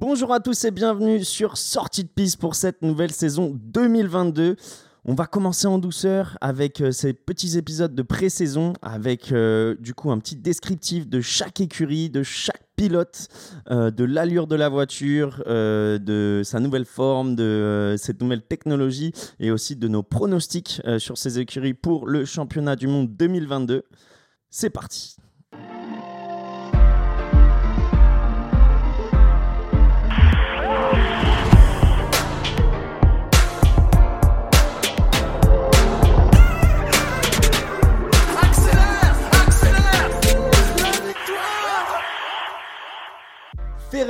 Bonjour à tous et bienvenue sur Sortie de piste pour cette nouvelle saison 2022. On va commencer en douceur avec euh, ces petits épisodes de pré-saison, avec euh, du coup un petit descriptif de chaque écurie, de chaque pilote, euh, de l'allure de la voiture, de sa nouvelle forme, de cette nouvelle technologie et aussi de nos pronostics sur ces écuries pour le championnat du monde 2022. C'est parti.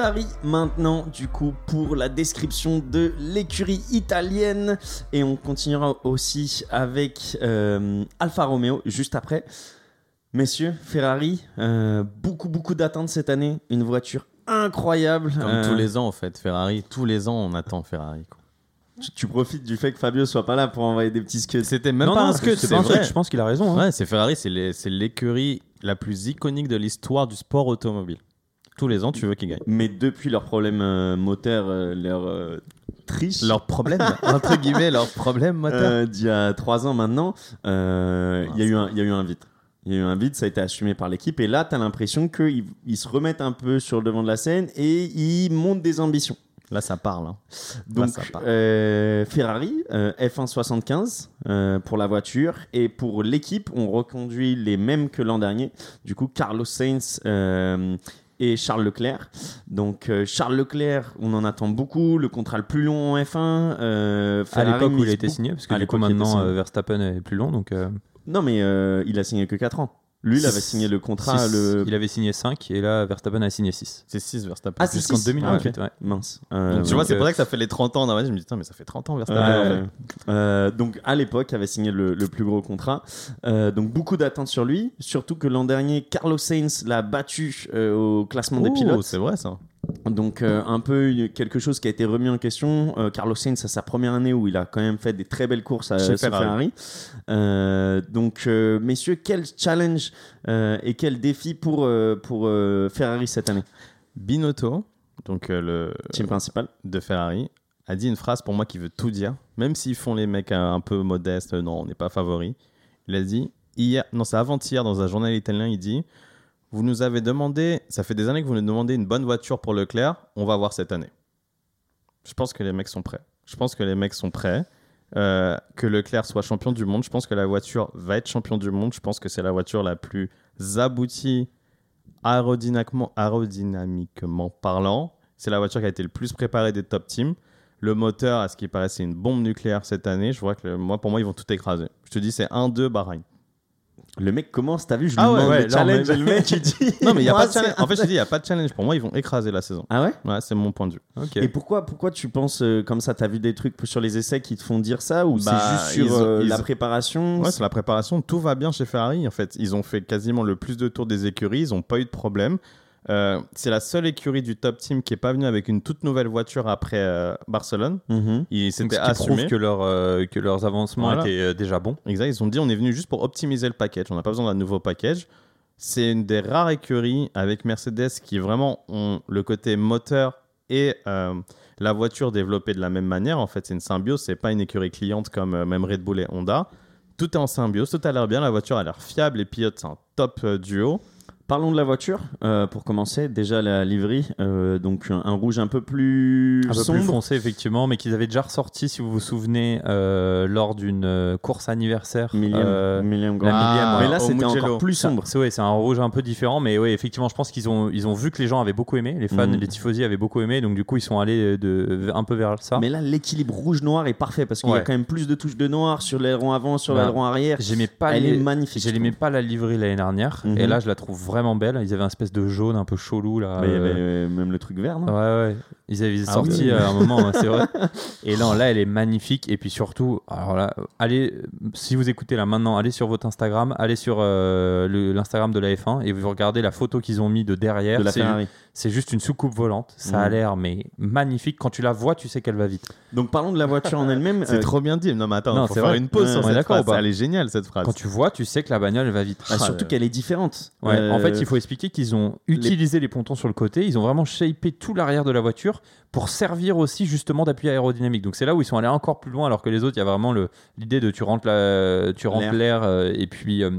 Ferrari maintenant du coup pour la description de l'écurie italienne et on continuera aussi avec euh, Alfa Romeo juste après. Messieurs, Ferrari, euh, beaucoup beaucoup d'attentes cette année, une voiture incroyable. Comme Euh, tous les ans, en fait, Ferrari, tous les ans, on attend Ferrari. quoi. tu, tu profites du fait que Fabio soit pas là pour envoyer des petits scuds. C'était même non, pas non, un scud, c'est vrai. je pense qu'il a raison. hein. Ouais, c'est Ferrari, c'est l'écurie la plus iconique de l'histoire du sport automobile. Tous les ans, tu veux qu'ils gagnent. Mais depuis leur problème euh, moteur, euh, leur euh, triche. Leur problème, entre guillemets, leur problème moteur. Euh, d'il y a trois ans maintenant, euh, il y, a eu un- il y a eu un vide. Il y a eu un vide, ça a été assumé par l'équipe. Et là, tu as l'impression qu'ils ils se remettent un peu sur le devant de la scène et ils montent des ambitions. Là, ça parle. hein. Donc, ça part. euh, Ferrari, euh, F1 75 euh, pour la voiture. Et pour l'équipe, on reconduit les mêmes que l'an dernier. Du coup, Carlos Sainz et Charles Leclerc. Donc, euh, Charles Leclerc, on en attend beaucoup. Le contrat le plus long en F1. euh, À l'époque où il a été signé, parce que du coup maintenant euh, Verstappen est plus long, donc Non, mais il a signé que 4 ans. Lui, il avait signé le contrat. six- le... il avait signé 5 et là Verstappen a signé 6. C'est 6 Verstappen. Ah, c'est Jusqu'en six 2028, Ah, ouais. Mince. Euh, Donc, tu vois, c'est pour euh, ça que ça fait les 30 ans. Je me dis, putain, mais ça fait 30 ans Verstappen. euh, en fait. euh, donc à l'époque, avait signé le, le plus gros contrat. Euh, donc beaucoup d'attentes sur lui. Surtout que l'an dernier, Carlos Sainz l'a battu euh, au classement des Oh, pilotes. c'est vrai ça. Donc euh, un peu une- quelque chose qui a été remis en question. Euh, Carlos Sainz, à sa première année où il a quand même fait des très belles courses à Chez Ferrari. Euh, donc messieurs, quel challenge et quel défi pour, pour Ferrari cette année? Binotto, donc le Team principal. de Ferrari, a dit une phrase pour moi qui veut tout dire. Même s'ils font les mecs un, peu modestes, non, on n'est pas favori. Il a dit hier, non, c'est avant-hier dans un journal italien, il dit Vous nous avez demandé, ça fait des années que vous nous demandez une bonne voiture pour Leclerc, on va voir cette année. Je pense que les mecs sont prêts. Je pense que les mecs sont prêts. Euh, que Leclerc soit champion du monde, je pense que la voiture va être champion du monde. Je pense que c'est la voiture la plus aboutie aérodynamiquement, parlant. C'est la voiture qui a été le plus préparée des top teams. Le moteur, à ce qui paraît, c'est une bombe nucléaire cette année. Je vois que moi, pour moi, ils vont tout écraser. Je te dis, c'est 1-2 Bahreïn. Le mec commence, t'as vu, je lui Ah ouais, demande ouais, le challenge et le mec il dit. Non, mais il y a pas de challenge. En fait, je dis, il n'y a pas de challenge. Pour moi, ils vont écraser la saison. Ah ouais Ouais, c'est mon point de vue. Ok. Et pourquoi, pourquoi tu penses euh, comme ça T'as vu des trucs sur les essais qui te font dire ça ou Bah, c'est juste sur ils euh, ils la préparation Ouais, c'est la préparation. Tout va bien chez Ferrari. En fait, ils ont fait quasiment le plus de tours des écuries. Ils n'ont pas eu de problème. Euh, c'est la seule écurie du top team qui est pas venue avec une toute nouvelle voiture après euh, Barcelone. Mhm. Ils s'étaient assumés. que, leur, euh, que leurs avancements Voilà. étaient déjà bons. Exact, ils ont dit on est venu juste pour optimiser le package, on n'a pas besoin d'un nouveau package. C'est une des rares écuries avec Mercedes qui vraiment ont le côté moteur et la voiture développée de la même manière. En fait, c'est une symbiose, c'est pas une écurie cliente comme même Red Bull et Honda. Tout est en symbiose, tout a l'air bien, la voiture a l'air fiable, les pilotes c'est un top duo. Parlons de la voiture euh, pour commencer. Déjà la liverie, euh, donc un, un rouge un peu plus Un peu sombre. plus foncé, effectivement, mais qu'ils avaient déjà ressorti, si vous vous souvenez, euh, lors d'une course anniversaire. Millième, millième la grand. millième, mais ouais, là c'était encore plus sombre. C'est ouais, c'est un rouge un peu différent, mais oui, effectivement, je pense qu'ils ont, ils ont vu que les gens avaient beaucoup aimé, les fans, Mhm. les tifosi avaient beaucoup aimé, donc du coup ils sont allés de, un peu vers ça. Mais là l'équilibre rouge-noir est parfait parce qu'il y a Ouais. quand même plus de touches de noir sur l'aileron avant, sur Bah, l'aileron arrière. J'aimais pas Elle les- est magnifique. J'aimais pas la livrée l'année dernière, Mhm. et là je la trouve vraiment belle. Ils avaient un espèce de jaune un peu chelou là. Mais il y euh, avait euh, même le truc vert, non? Ouais, ouais. Ils avaient Ah sorti oui. à un moment, ouais, c'est vrai. Et là, là, elle est magnifique. Et puis surtout, alors là, allez, si vous écoutez là maintenant, allez sur votre Instagram, allez sur euh, l'Instagram de la F1 et vous regardez la photo qu'ils ont mis de derrière. de C'est- juste une soucoupe volante. Ça a Mhm. l'air mais magnifique. Quand tu la vois, tu sais qu'elle va vite. Donc parlons de la voiture en elle-même. C'est Euh, trop bien dit. Non, mais attends, non, faut faire vrai. une pause Ouais, sur cette d'accord phrase. Elle est géniale cette phrase. Quand tu vois, tu sais que la bagnole elle va vite. bah, Ah, surtout euh, qu'elle est différente. Ouais, Euh, En fait, fait, il faut expliquer qu'ils ont utilisé les... pontons sur le côté, ils ont vraiment shapé tout l'arrière de la voiture pour servir aussi justement d'appui aérodynamique. Donc c'est là où ils sont allés encore plus loin, alors que les autres, il y a vraiment l'idée de tu rentres tu rentres l'air euh, et puis euh,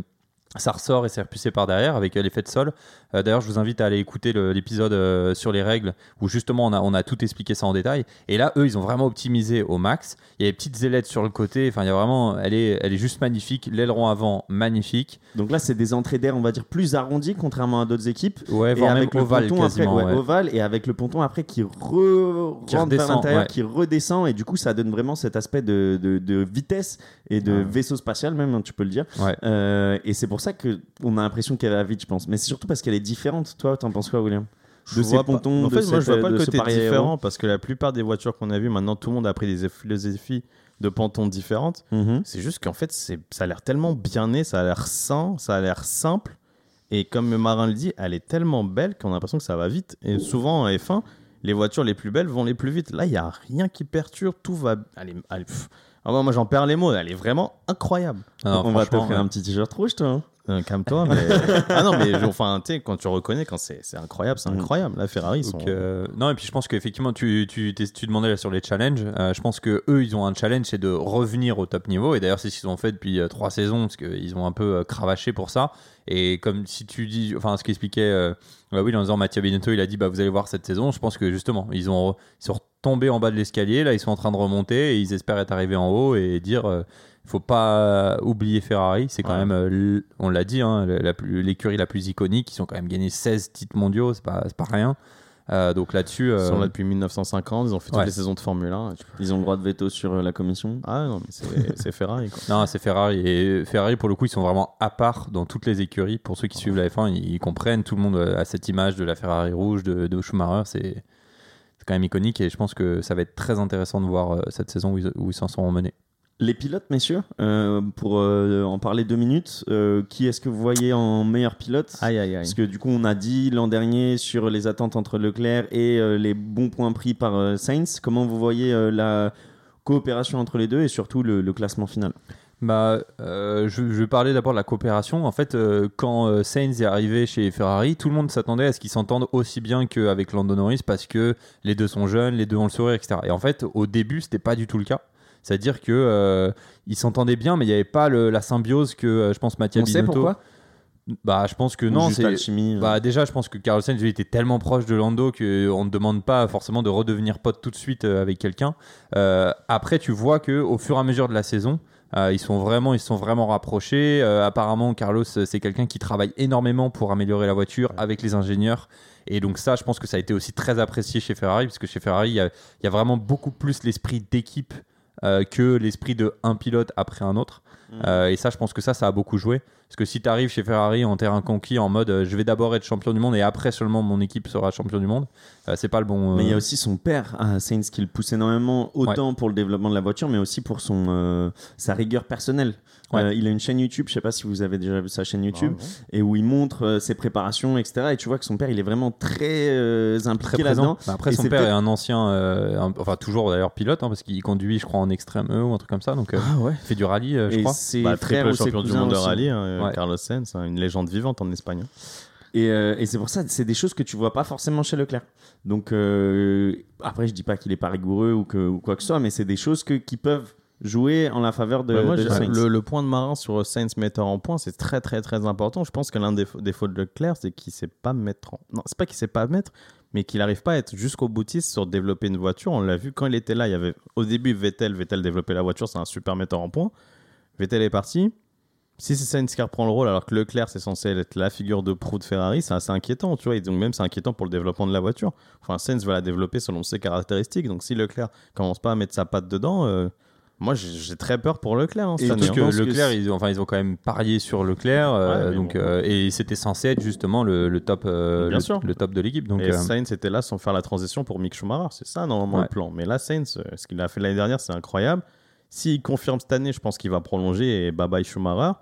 ça ressort et c'est repoussé par derrière avec euh, l'effet de sol. Euh, D'ailleurs, je vous invite à aller écouter l'épisode euh, sur les règles où justement on a, on a tout expliqué ça en détail. Et là, eux, ils ont vraiment optimisé au max. Il y a des petites ailettes sur le côté. Enfin, il y a vraiment, elle est, elle est juste magnifique. L'aileron avant, magnifique. Donc là, c'est des entrées d'air, on va dire, plus arrondies, contrairement à d'autres équipes. Ouais, Et voire même avec le ovale ponton après, ouais, ouais. ovale, et avec le ponton après qui, re... Qui rentre vers redescend, l'intérieur, ouais. qui redescend, et du coup, ça donne vraiment cet aspect de, de- de vitesse et de vaisseau spatial, même, hein, tu peux le dire. Ouais. Euh, et c'est pour ça qu'on a l'impression qu'elle va vite, je pense. Mais c'est surtout parce qu'elle est différente. Toi, t'en penses quoi, William? Je de ces vois pas- pontons, En de fait, moi, je vois pas le côté différent parce que la plupart des voitures qu'on a vues, maintenant, tout le monde a pris des philosophie de pontons différentes. Mhm. C'est juste qu'en fait, ça a l'air tellement bien né, ça a l'air sain, ça a l'air simple. Et comme Marin le dit, elle est tellement belle qu'on a l'impression que ça va vite. Et souvent en F1, les voitures les plus belles vont les plus vite. Là, il n'y a rien qui perturbe, tout va. Elle- pff. Ah ouais, moi, j'en perds les mots, elle est vraiment incroyable. Ah non, On va franchement, t'offrir un petit t-shirt rouge, toi. hein. Euh, Calme-toi, mais. ah non, mais enfin, tu sais, quand tu reconnais, quand c'est incroyable, c'est Mm. incroyable. La Ferrari, sont. Donc, euh, non, et puis je pense qu'effectivement, tu, tu, tu demandais là sur les challenges. euh, je pense que eux, ils ont un challenge, c'est de revenir au top niveau. Et d'ailleurs, c'est ce qu'ils ont fait depuis euh, trois saisons, parce qu'ils ont un peu cravaché pour ça. Et comme si tu dis, enfin, ce qu'expliquait bah oui, en disant Mathieu Binotto, il a dit, bah, vous allez voir cette saison. Je pense que justement, ils, ont, ils sont tombés en bas de l'escalier. Là, ils sont en train de remonter et ils espèrent être arrivés en haut et dire. Euh, faut pas oublier Ferrari, c'est quand Ouais. même, euh, on l'a dit, hein, la l'écurie la plus iconique. Ils ont quand même gagné 16 titres mondiaux, c'est pas, pas rien. Euh, donc là-dessus, Ils euh, sont là depuis 1950, ils ont fait toutes les saisons de Formule 1. Tu peux- Ils ont le droit de veto sur euh, la commission. Ah non, mais c'est Ferrari, quoi. non, c'est Ferrari. Et Ferrari, pour le coup, ils sont vraiment à part dans toutes les écuries. Pour ceux qui suivent la F1, ils, comprennent. Tout le monde a cette image de la Ferrari rouge de, de Schumacher. C'est quand même iconique et je pense que ça va être très intéressant de voir euh, cette saison où ils où ils s'en sont menés. Les pilotes, messieurs, euh, pour euh, en parler deux minutes, euh, qui est-ce que vous voyez en meilleur pilote? Aïe, aïe, aïe. Parce que du coup, on a dit l'an dernier sur les attentes entre Leclerc et les bons points pris par Sainz. Comment vous voyez la coopération entre les deux et surtout le, le classement final? Bah, euh, je, je vais parler d'abord de la coopération. En fait, euh, quand euh, Sainz est arrivé chez Ferrari, tout le monde s'attendait à ce qu'ils s'entendent aussi bien qu'avec Lando Norris parce que les deux sont jeunes, les deux ont le sourire, etc. Et en fait, au début, c'était pas du tout le cas. C'est-à-dire que euh, ils s'entendaient bien, mais il n'y avait pas le- la symbiose que euh, je pense Mathieu On sait Binotto. pourquoi? Bah, je pense que Ou non. juste C'est euh. bah déjà, je pense que Carlos Sainz lui, était tellement proche de Lando qu'on ne demande pas forcément de redevenir pote tout de suite euh, avec quelqu'un. Euh, après, tu vois que au fur et à mesure de la saison, euh, ils sont vraiment, ils se sont vraiment rapprochés. Euh, apparemment, Carlos, euh, c'est quelqu'un qui travaille énormément pour améliorer la voiture avec les ingénieurs. Et donc ça, je pense que ça a été aussi très apprécié chez Ferrari, parce que chez Ferrari, il y a, il y a vraiment beaucoup plus l'esprit d'équipe euh, que l'esprit de un pilote après un autre. Mhm. Euh, et ça, je pense que ça, ça a beaucoup joué. Parce que si tu arrives chez Ferrari en terrain conquis, en mode euh, je vais d'abord être champion du monde et après seulement mon équipe sera champion du monde, euh, c'est pas le bon. Mais il y a euh, aussi son père, ah, Sainz, qui le pousse énormément, autant pour le développement de la voiture, mais aussi pour son, euh, sa rigueur personnelle. Ouais. Euh, il a une chaîne YouTube, je sais pas si vous avez déjà vu sa chaîne YouTube, Ah, et où il montre euh, ses préparations, etc. Et tu vois que son père, il est vraiment très euh, très impliqué là-dedans. Bah, après, Et son père est un ancien, euh, un- enfin toujours d'ailleurs pilote, hein, parce qu'il conduit, je crois, en extrême E ou un truc comme ça. Donc, euh, Ah ouais. il fait du rallye, euh, je Et crois. ses Bah, frères ou ses champion du monde de rallye, hein, Ouais. Carlos Sainz, hein, une légende vivante en Espagne. Et, euh, et c'est pour ça, c'est des choses que tu vois pas forcément chez Leclerc. Donc euh, après, je dis pas qu'il est pas rigoureux ou, que, ou quoi que ce soit, mais c'est des choses que, qui peuvent jouer en la faveur de, moi, de Sainz. le, le point de Marin sur Sainz metteur en point, c'est très très très important. Je pense que l'un des défauts défauts de Leclerc, c'est qu'il sait pas mettre en... Non, c'est pas qu'il sait pas mettre, mais qu'il n'arrive pas à être jusqu'au boutiste sur développer une voiture. On l'a vu quand il était là. Il y avait au début Vettel, Vettel développait la voiture, c'est un super metteur en point. Vettel est parti. Si c'est Sainz qui reprend le rôle, alors que Leclerc c'est censé être la figure de proue de Ferrari, c'est assez inquiétant, tu vois. Et donc même c'est inquiétant pour le développement de la voiture. Enfin, Sainz va la développer selon ses caractéristiques. Donc si Leclerc commence pas à mettre sa patte dedans, euh, moi j'ai très peur pour Leclerc. hein, Et cette tout année, ce hein. que- Leclerc, ils ont, enfin, ils ont quand même parié sur Leclerc, euh, Ouais, donc, bon. euh, et c'était censé être justement le, le top, euh, Bien le, sûr. le top de l'équipe. Donc, et Sainz était là sans faire la transition pour Mick Schumacher. C'est ça, normalement, Ouais. le plan. Mais là, Sainz, ce qu'il a fait l'année dernière, c'est incroyable. S'il confirme cette année, je pense qu'il va prolonger et bye bye Schumacher.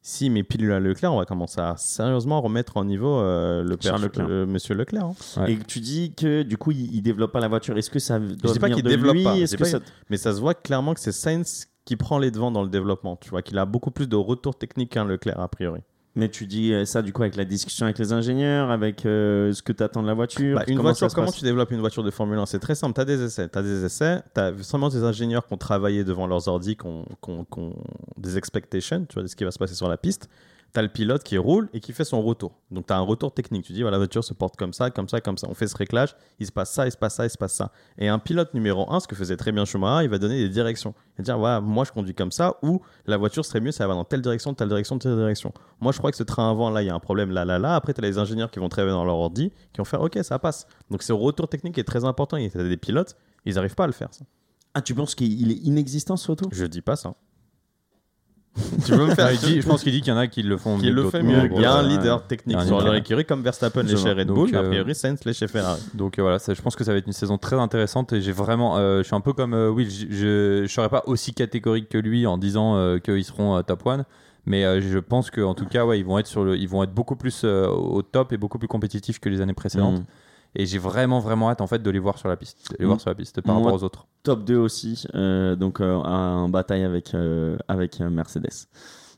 S'il met pile à Leclerc, on va commencer à sérieusement remettre en niveau euh, le père Leclerc. euh, monsieur Leclerc. hein. Ouais. Et tu dis que du coup, il, il développe pas la voiture. Est-ce que ça doit dis pas venir qu'il de développe lui? pas, je Est-ce dis que pas- ça- Mais ça se voit clairement que c'est Sainz qui prend les devants dans le développement. Tu vois qu'il a beaucoup plus de retours techniques qu'un Leclerc, a priori. Mais tu dis euh, ça du coup avec la discussion avec les ingénieurs, avec euh, ce que tu attends de la voiture. Bah, une comment voiture, comment tu développes une voiture de Formule 1 C'est très simple. Tu as des essais. Tu as des essais. Tu as seulement des ingénieurs qui ont travaillé devant leurs ordi, qui ont, qui ont- qui ont des expectations, tu vois, de ce qui va se passer sur la piste. Tu as le pilote qui roule et qui fait son retour. Donc tu as un retour technique. Tu dis, voilà, la voiture se porte comme ça, comme ça, comme ça. On fait ce réglage. Il se passe ça, il se passe ça, il se passe ça. Et un pilote numéro 1, ce que faisait très bien Schumacher, il va donner des directions. Il va dire, voilà, moi je conduis comme ça, ou la voiture serait mieux, ça va dans telle direction, telle direction, telle direction. Moi je crois que ce train avant, là, il y a un problème là, là, là. Après, tu as les ingénieurs qui vont travailler dans leur ordi, qui vont faire, ok, ça passe. Donc ce retour technique est très important. Il y a des pilotes, ils n'arrivent pas à le faire. Ça. Ah, tu penses qu'il est inexistant ce retour? Je dis pas ça. Tu veux me faire Ouais, il dit- je pense qu'il dit qu'il y en a qui le font qui mieux le que fait d'autres. mieux. En Il y a un leader technique un sur leader. leur écurie comme Verstappen Je les chez. Red Donc, Bull, a euh, priori Sainz les chez Ferrari. Donc euh, voilà, ça- je pense que ça va être une saison très intéressante et j'ai vraiment, euh, je suis un peu comme euh, Will, je, je, je serais pas aussi catégorique que lui en disant euh, qu'ils seront euh, top 1, mais euh, je pense qu'en tout cas, ouais, ils vont être sur le, ils vont être beaucoup plus euh, au top et beaucoup plus compétitifs que les années précédentes. Et j'ai vraiment vraiment hâte en fait de les voir sur la piste, de les voir sur la piste par Moi- rapport aux autres. Top 2 aussi, euh, donc euh, en bataille avec, euh, avec euh, Mercedes.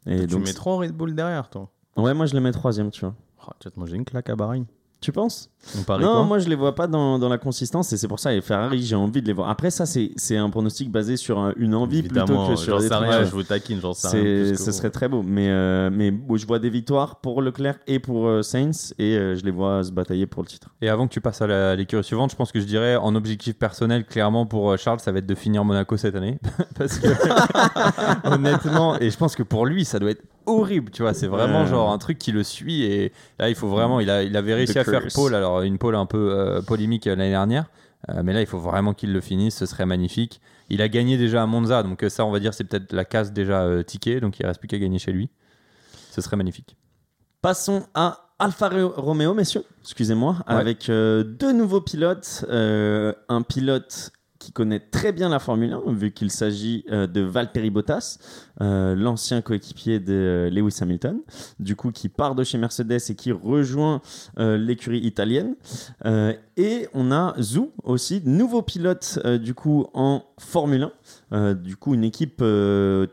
Et tu donc, mets trop Red Bull derrière, toi. Ouais, moi je les mets troisième, tu vois. Oh, tu vas te manger une claque à Bahreïn. Tu penses? On parie Non, quoi? moi je les vois pas dans, dans la consistance et c'est pour ça, et Ferrari, j'ai envie de les voir. Après, ça, c'est c'est un pronostic basé sur un- une envie plutôt Évidemment, que sur j'en des sais rien, je vous taquine, j'en sais rien. Ce vous. serait très beau. Mais, euh, mais bon, je vois des victoires pour Leclerc et pour euh, Sainz et euh, je les vois se batailler pour le titre. Et avant que tu passes à la- à l'écurie suivante, je pense que je dirais en objectif personnel, clairement pour euh, Charles, ça va être de finir Monaco cette année. Parce que honnêtement, et je pense que pour lui, ça doit être horrible, tu vois. C'est vraiment genre un truc qui le suit et là, il faut vraiment. Il, a, il avait réussi The à faire pole, alors une pole un peu euh, polémique euh, l'année dernière. Euh, mais là, il faut vraiment qu'il le finisse, ce serait magnifique. Il a gagné déjà à Monza, donc ça, on va dire, c'est peut-être la case déjà euh, ticket, donc il reste plus qu'à gagner chez lui. Ce serait magnifique. Passons à Alfa Ro- Romeo, messieurs, excusez-moi, Ouais. avec euh, deux nouveaux pilotes. Euh, un pilote qui connaît très bien la Formule 1, vu qu'il s'agit euh, de Valtteri Bottas, euh, l'ancien coéquipier de euh, Lewis Hamilton, du coup qui part de chez Mercedes et qui rejoint l'écurie italienne. Et on a Zhou aussi, nouveau pilote du coup en Formule 1, Euh, du coup une équipe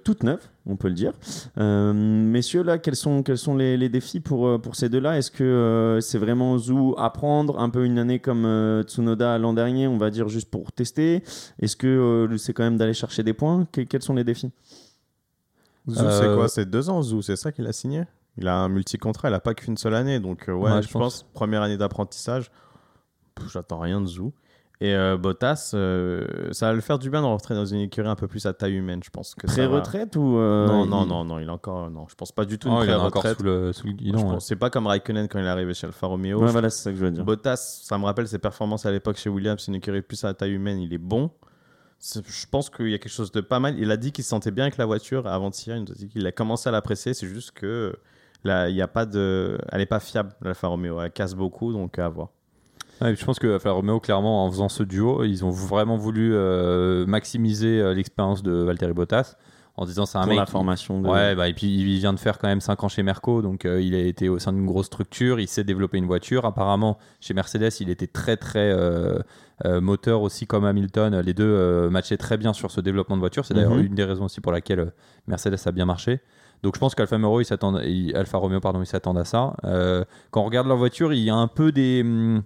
toute neuve, on peut le dire. Euh, messieurs, là, quels sont, quels sont les, les défis pour, euh, pour ces deux-là? Est-ce que euh, c'est vraiment Zou à prendre Un peu une année comme euh, Tsunoda l'an dernier, on va dire juste pour tester? Est-ce que euh, c'est quand même d'aller chercher des points? Que- Quels sont les défis? Zou, Euh, c'est quoi? C'est deux ans, Zou, c'est ça qu'il a signé? Il a un multi-contrat, il a pas qu'une seule année. Donc, euh, ouais, Ouais, je, je pense. pense. première année d'apprentissage, j'attends rien de Zou. Et euh, Bottas, euh, ça va le faire du bien de rentrer dans une écurie un peu plus à taille humaine, je pense. va- Pré-retraite ou euh, Non, non, il- non, non, il est encore. Non, je pense pas du tout Oh, une il a encore sous le, sous le guidon. ouais. C'est pas comme Raikkonen quand il est arrivé chez Alfa Romeo. Ouais, Je- voilà, c'est ça que je veux dire. Bottas, ça me rappelle ses performances à l'époque chez Williams, c'est une écurie plus à taille humaine, il est bon. Je pense qu'il y a quelque chose de pas mal. Il a dit qu'il se sentait bien avec la voiture avant-hier. Il nous a dit qu'il a commencé à l'apprécier. C'est juste que là, il y a pas de, elle est pas fiable l'Alfa Romeo. Elle casse beaucoup, donc à voir. Ouais, je pense que Alfa Romeo, clairement, en faisant ce duo, ils ont vraiment voulu euh, maximiser euh, l'expérience de Valtteri Bottas en disant c'est un pour mec. la formation. De... Ouais, bah, et puis il vient de faire quand même 5 ans chez Merco, donc euh, il a été au sein d'une grosse structure, il sait développer une voiture. Apparemment, chez Mercedes, il était très très euh, euh, moteur aussi comme Hamilton. Les deux matchaient très bien sur ce développement de voiture. C'est d'ailleurs Mhm. une des raisons aussi pour laquelle Mercedes a bien marché. Donc je pense qu'Alfa Romeo, ils s'attendent, ils- Alfa Romeo, pardon, ils s'attendent à ça. Quand on regarde leur voiture, il y a un peu des, hum,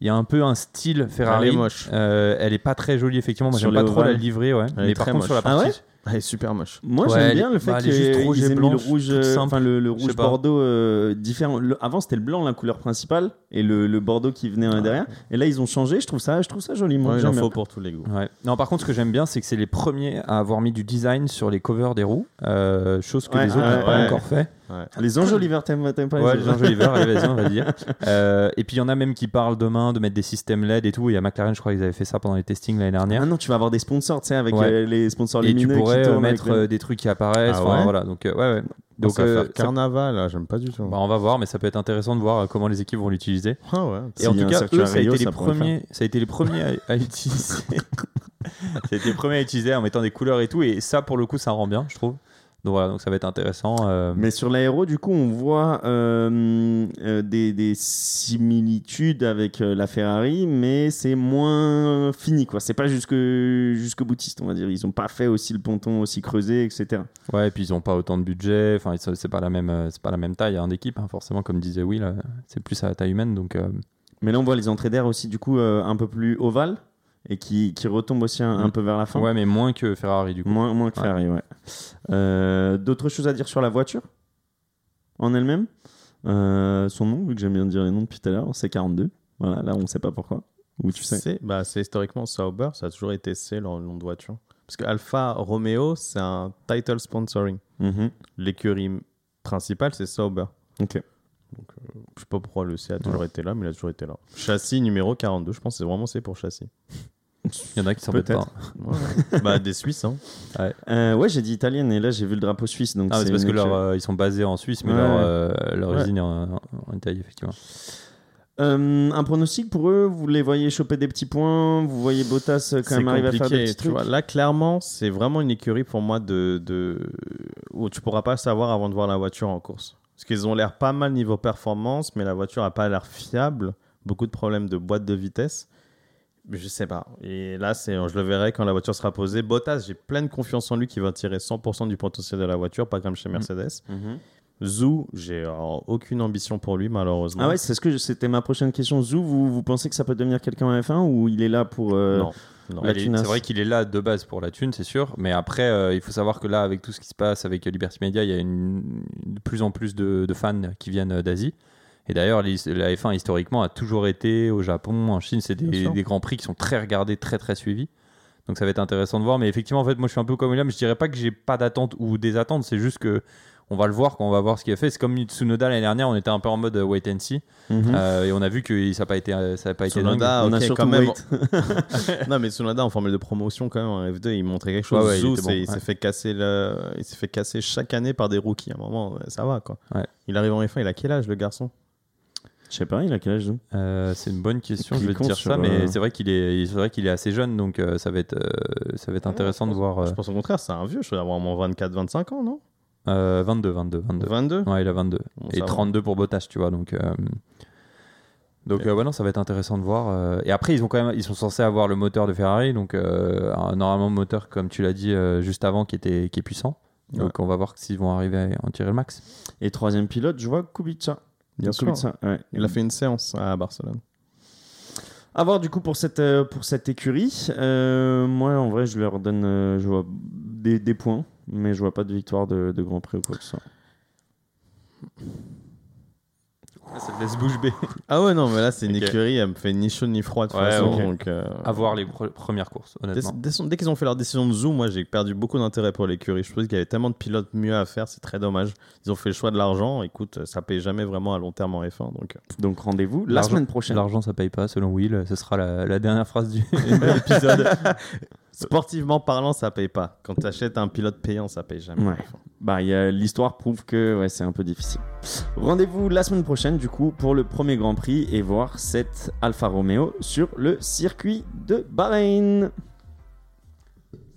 il y a un peu un style Ferrari. Elle est moche. Euh, elle est pas très jolie effectivement. Moi j'aime pas trop la livrée, ouais. Elle est Mais par très contre sur la. Ah partie, ouais Elle est super moche. Moi, Ouais, j'aime bien le fait bah, est juste rouge et mis le rouge, euh, simple. enfin le, le rouge bordeaux euh, différent. Le- avant, c'était le blanc la couleur principale et le, le bordeaux qui venait euh, derrière. Et là, ils ont changé. Je trouve ça, je trouve ça joli. Moi, Ouais, il j'aime en bien. faut pour tous les goûts. Ouais. Non, par contre, ce que j'aime bien, c'est que c'est les premiers à avoir mis du design sur les covers des roues, euh, chose que Ouais, les autres ouais, n'ont pas ouais. encore fait. Les enjoliveurs, t'aimes t'aimes pas Ouais, les les enjoliveurs, vas-y, on va dire. Euh, et puis il y en a même qui parlent demain de mettre des systèmes LED et tout. Il y a McLaren, je crois qu'ils avaient fait ça pendant les testings l'année dernière. Ah non, tu vas avoir des sponsors, tu sais, avec Ouais. les sponsors et lumineux avec mettre les- euh, des trucs qui apparaissent. Ah ouais voilà. Donc, euh, ouais, ouais. Donc, ça va euh, faire ça- carnaval, là, j'aime pas du tout. bah, on va voir, mais ça peut être intéressant de voir comment les équipes vont l'utiliser. Ah ouais. Et en tout cas, eux, ça a, Rio, été les ça premiers, ça a été les premiers à, à utiliser. ça a été les premiers à utiliser en mettant des couleurs et tout. Et ça, pour le coup, ça rend bien, je trouve. Donc voilà, donc ça va être intéressant. euh, Mais sur l'aéro, du coup, on voit euh, euh, des, des similitudes avec la Ferrari, mais c'est moins fini, quoi. C'est pas jusque, jusque boutiste, on va dire. Ils ont pas fait aussi le ponton aussi creusé, etc. Ouais, et puis ils ont pas autant de budget. Enfin, c'est pas la même, c'est pas la même taille hein, d'équipe. hein, forcément, comme disait Will, c'est plus à la taille humaine. Donc euh, Mais là, on voit les entrées d'air aussi, du coup, un peu plus ovales et qui, qui retombent aussi un, un Mm. peu vers la fin. ouais, mais moins que Ferrari du coup. Moins, moins que Ouais. Ferrari, ouais. Euh, D'autres choses à dire sur la voiture? En elle-même? Euh, Son nom, vu que j'aime bien dire les noms depuis tout à l'heure, c'est 42. Voilà, là, on sait pas pourquoi. Ou tu sais C'est bah, c'est historiquement Sauber, ça a toujours été C, leur nom de voiture. Parce que Alfa Romeo, c'est un title sponsoring. Mhm. L'écurie principale, c'est Sauber. Ok. Donc, euh, je sais pas pourquoi le C a toujours été là, mais il a toujours été là. Châssis numéro 42, je pense que c'est vraiment C pour châssis. Il y en a qui Peut-être. pas. Ouais. bah, des Suisses, hein. Euh, ouais, j'ai dit italienne et là, j'ai vu le drapeau suisse. Donc Ah, c'est parce que leur, euh, ils sont basés en Suisse, mais Ouais. leur, euh, leur Ouais. usine est en, en Italie, effectivement. Euh, un pronostic pour eux? Vous les voyez choper des petits points? Vous voyez Bottas quand même arriver à faire des petits trucs vois. Là, clairement, c'est vraiment une écurie pour moi de, de... où tu pourras pas savoir avant de voir la voiture en course. Parce qu'ils ont l'air pas mal niveau performance, mais la voiture a pas l'air fiable. Beaucoup de problèmes de boîte de vitesse. Je sais pas. Et là, c'est, je le verrai quand la voiture sera posée. Bottas, j'ai pleine confiance en lui qui va tirer 100% du potentiel de la voiture, pas comme chez Mercedes. Mhm. Zou, j'ai euh, aucune ambition pour lui, malheureusement. Ah ouais, c'est ce que c'était ma prochaine question. Zou, vous, vous pensez que ça peut devenir quelqu'un en F1 ou il est là pour euh, Non. C'est vrai qu'il est là de base pour la thune, c'est sûr. Mais après, euh, il faut savoir que là, avec tout ce qui se passe avec Liberty Media, il y a une, de plus en plus de, de fans qui viennent d'Asie. Et d'ailleurs, la F1 historiquement a toujours été au Japon, en Chine. C'est des, des grands prix qui sont très regardés, très très suivis. Donc ça va être intéressant de voir. Mais effectivement, en fait, moi je suis un peu comme William. Je dirais pas que j'ai pas d'attente ou des attentes. C'est juste que on va le voir quand on va voir ce qu'il a fait. C'est comme Tsunoda l'année dernière. On était un peu en mode euh, wait and see. Mhm. Euh, et on a vu que ça n'a pas été, ça a pas été dingue. Tsunoda, On a surtout quand même. wait. non, mais Tsunoda en formule de promotion quand même en F2, il montrait quelque chose. Ouais, ouais, il Zou, il s'est ouais. fait casser le, il s'est fait casser chaque année par des rookies. À un moment, ça va quoi. Ouais. Il arrive en F1, il a quel âge le garçon? Je sais pas, il a quel âge Zou? Euh, c'est une bonne question, je vais te dire ça, mais euh, c'est vrai qu'il est, c'est vrai qu'il est assez jeune, donc euh, ça va être, euh, ça va être intéressant de voir. euh, Je pense au contraire, c'est un vieux. Je dois avoir au moins 24-25 ans, non? Euh, 22, 22, 22. 22 Ouais, il a 22 Bon, et ça va. 32 pour Bottas, tu vois, donc. euh, Donc euh, ouais, non, ça va être intéressant de voir. euh, Et après, ils ont quand même, ils sont censés avoir le moteur de Ferrari, donc euh, un- normalement moteur comme tu l'as dit euh, juste avant qui était, qui est puissant. Donc on va voir s'ils vont arriver à en tirer le max. Et troisième pilote, je vois Kubica. Bien sûr. Kubica, ouais. Il a fait une séance à Barcelone. À voir du coup pour cette, pour cette écurie. Euh, moi, en vrai, je leur donne je vois des, des points, mais je vois pas de victoire de, de Grand Prix ou quoi que ce soit. Ça te laisse bouche bée. Ah ouais, non, mais là, c'est une Ok. écurie, elle me fait ni chaud ni froid de toute Ouais, façon. ok. Donc, euh, À voir les pre- premières courses, Dès, honnêtement. dès- dès qu'ils ont fait leur décision de Zoom, moi j'ai perdu beaucoup d'intérêt pour l'écurie. Je trouve qu'il y avait tellement de pilotes mieux à faire, c'est très dommage. Ils ont fait le choix de l'argent. Écoute, ça paye jamais vraiment à long terme en F1. Donc, euh, Donc rendez-vous la L'argent- semaine prochaine. L'argent, ça paye pas, selon Will. Ce sera la, la dernière phrase du de l'épisode. Sportivement parlant, ça paye pas. Quand tu achètes un pilote payant, ça paye jamais. Ouais. Bah, l'histoire prouve que ouais, c'est un peu difficile. Rendez-vous la semaine prochaine, du coup, pour le premier Grand Prix et voir cette Alfa Romeo sur le circuit de Bahreïn.